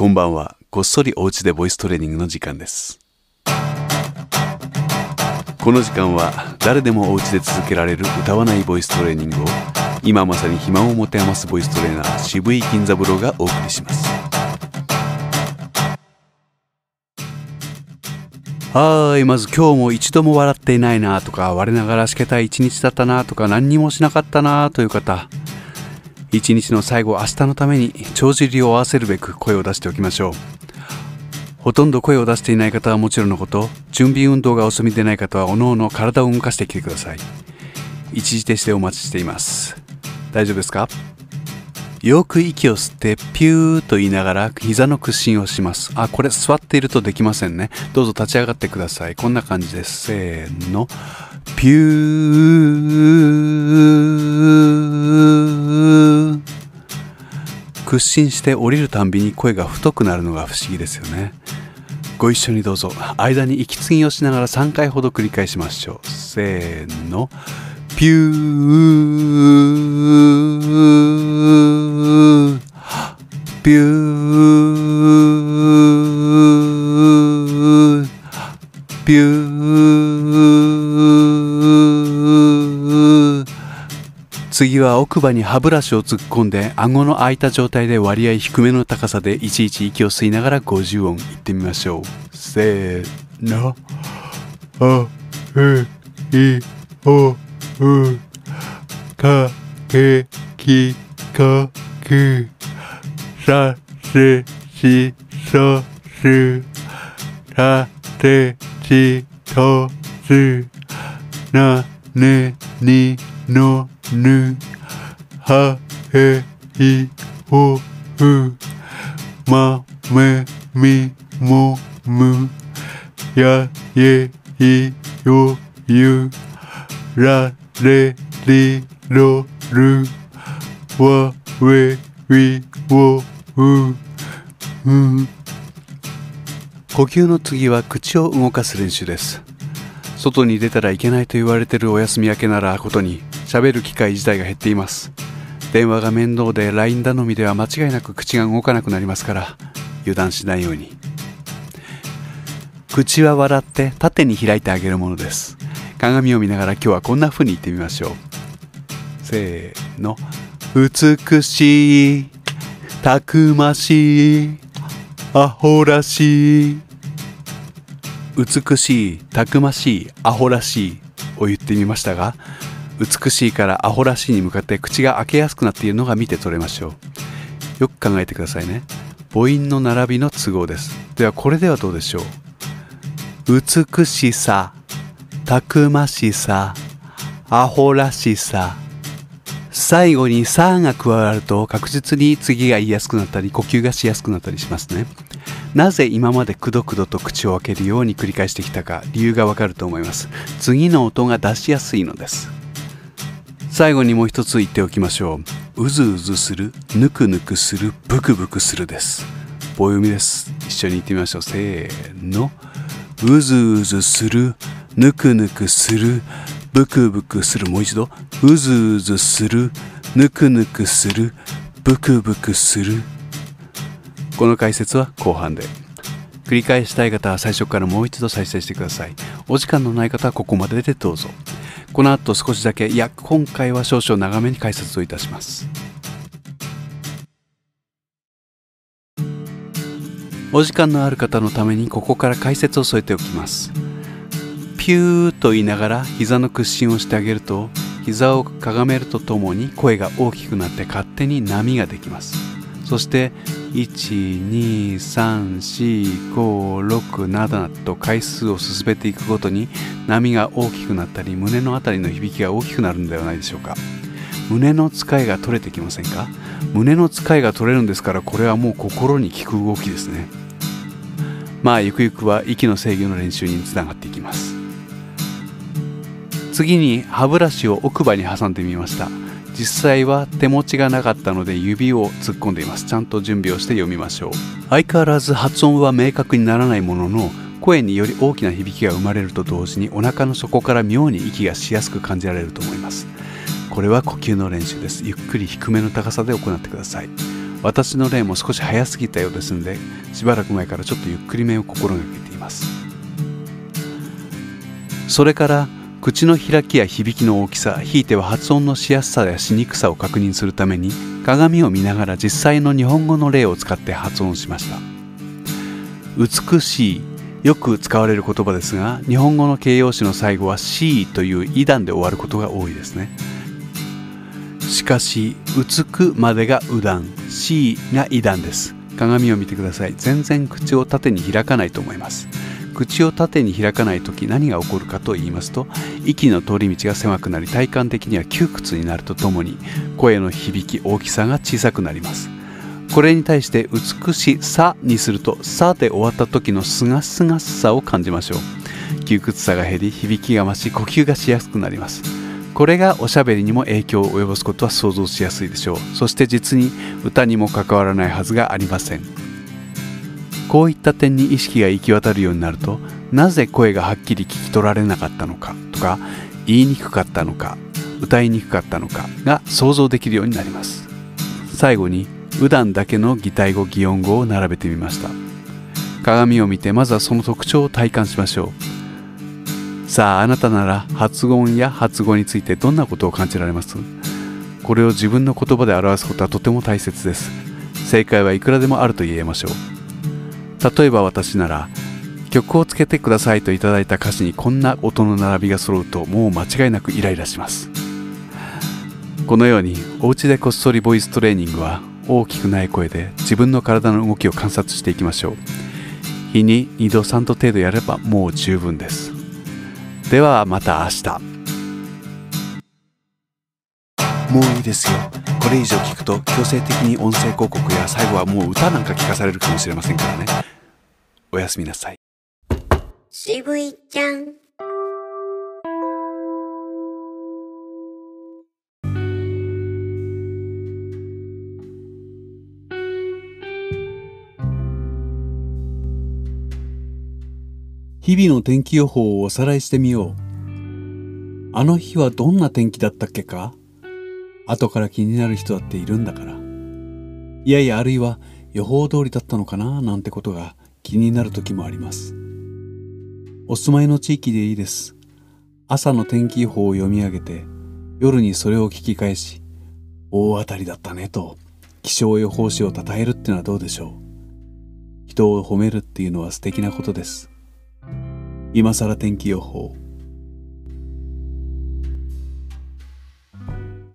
こんばんは。こっそりお家でボイストレーニングの時間です。この時間は誰でもお家で続けられる歌わないボイストレーニングを今まさに暇を持て余すボイストレーナー渋井金三郎がお送りします。はーい、まず今日も一度も笑っていないなとか、我ながらしけたい一日だったなとか、何にもしなかったなという方、一日の最後、明日のために帳尻を合わせるべく声を出しておきましょう。ほとんど声を出していない方はもちろんのこと、準備運動がお済みでない方はおのおの体を動かしてきてください。一時停止でお待ちしています。大丈夫ですか？よく息を吸ってピューと言いながら膝の屈伸をします。あ、これ座っているとできませんね。どうぞ立ち上がってください。こんな感じです。せーの。ピュー。屈伸して降りるたんびに声が太くなるのが不思議ですよね。ご一緒にどうぞ。間に息継ぎをしながら3回ほど繰り返しましょう。せーの。ピュー。ピュー。ピュー。次は奥歯に歯ブラシを突っ込んで顎の開いた状態で割合低めの高さでいちいち息を吸いながら50音言ってみましょう。せーの。あえいおうかけきかきさせしそす。たてちとす。なねにの。ぬはへいほうまめみもむやえいよゆられりろるわ we wi wo u う呼吸の次は口を動かす練習です。外に出たらいけないと言われてるお休み明けならことに喋る機会自体が減っています。電話が面倒で LINE 頼みでは間違いなく口が動かなくなりますから油断しないように。口は笑って縦に開いてあげるものです。鏡を見ながら今日はこんな風に言ってみましょう。せーの。美しいたくましいアホらしい。美しいたくましいアホらしいを言ってみましたが美しいからアホらしいに向かって口が開けやすくなっているのが見て取れましょう。よく考えてくださいね。母音の並びの都合です。ではこれではどうでしょう？美しさたくましさアホらしさ。最後に「さ」が加わると確実に次が言いやすくなったり呼吸がしやすくなったりしますね。なぜ今までくどくどと口を開けるように繰り返してきたか理由がわかると思います。次の音が出しやすいのです。最後にもう一つ言っておきましょう。うずうずするぬくぬくするブクブクするです。棒読みです。一緒に言ってみましょう。せーの。うずうずするぬくぬくするブクブクする。もう一度。うずうずするぬくぬくするブクブクする。この解説は後半で。繰り返したい方は最初からもう一度再生してください。お時間のない方はここまででどうぞ。この後少しだけ。いや今回は少々長めに解説をいたします。お時間のある方のためにここから解説を添えておきます。ピューと言いながら膝の屈伸をしてあげると膝をかがめるとともに声が大きくなって勝手に波ができます。そして1234567と回数を進めていくごとに波が大きくなったり胸のあたりの響きが大きくなるのではないでしょうか。胸の使いが取れてきませんか？胸の使いが取れるんですからこれはもう心に効く動きですね。まあゆくゆくは息の制御の練習につながっていきます。次に歯ブラシを奥歯に挟んでみました。実際は手持ちがなかったので指を突っ込んでいます。ちゃんと準備をして読みましょう。相変わらず発音は明確にならないものの声により大きな響きが生まれると同時にお腹の底から妙に息がしやすく感じられると思います。これは呼吸の練習です。ゆっくり低めの高さで行ってください。私の例も少し早すぎたようですのでしばらく前からちょっとゆっくりめを心がけています。それから口の開きや響きの大きさひいては発音のしやすさやしにくさを確認するために鏡を見ながら実際の日本語の例を使って発音しました。美しいよく使われる言葉ですが日本語の形容詞の最後は C という異段で終わることが多いですね。しかし「うく」までがう段 C が異段です。鏡を見てください。全然口を縦に開かないと思います。口を縦に開かない時何が起こるかと言いますと息の通り道が狭くなり体感的には窮屈になるとともに声の響き大きさが小さくなります。これに対して美しさにするとさで終わった時のすがすがしさを感じましょう。窮屈さが減り響きが増し呼吸がしやすくなります。これがおしゃべりにも影響を及ぼすことは想像しやすいでしょう。そして実に歌にも関わらないはずがありません。こういった点に意識が行き渡るようになるとなぜ声がはっきり聞き取られなかったのかとか言いにくかったのか歌いにくかったのかが想像できるようになります。最後に普段だけの擬態語擬音語を並べてみました。鏡を見てまずはその特徴を体感しましょう。さああなたなら発音や発語についてどんなことを感じられます？これを自分の言葉で表すことはとても大切です。正解はいくらでもあると言えましょう。例えば私なら曲をつけてくださいといただいた歌詞にこんな音の並びが揃うともう間違いなくイライラします。このようにお家でこっそりボイストレーニングは大きくない声で自分の体の動きを観察していきましょう。日に2度3度程度やればもう十分です。ではまた明日。もういいですよ。これ以上聞くと強制的に音声広告や最後はもう歌なんか聞かされるかもしれませんからね。おやすみなさい。渋いちゃん。日々の天気予報をおさらいしてみよう。あの日はどんな天気だったっけか？後から気になる人だっているんだから。いやいや、あるいは予報通りだったのかななんてことが気になる時もあります。お住まいの地域でいいです。朝の天気予報を読み上げて、夜にそれを聞き返し、大当たりだったねと気象予報士を称えるってのはどうでしょう。人を褒めるっていうのは素敵なことです。今更天気予報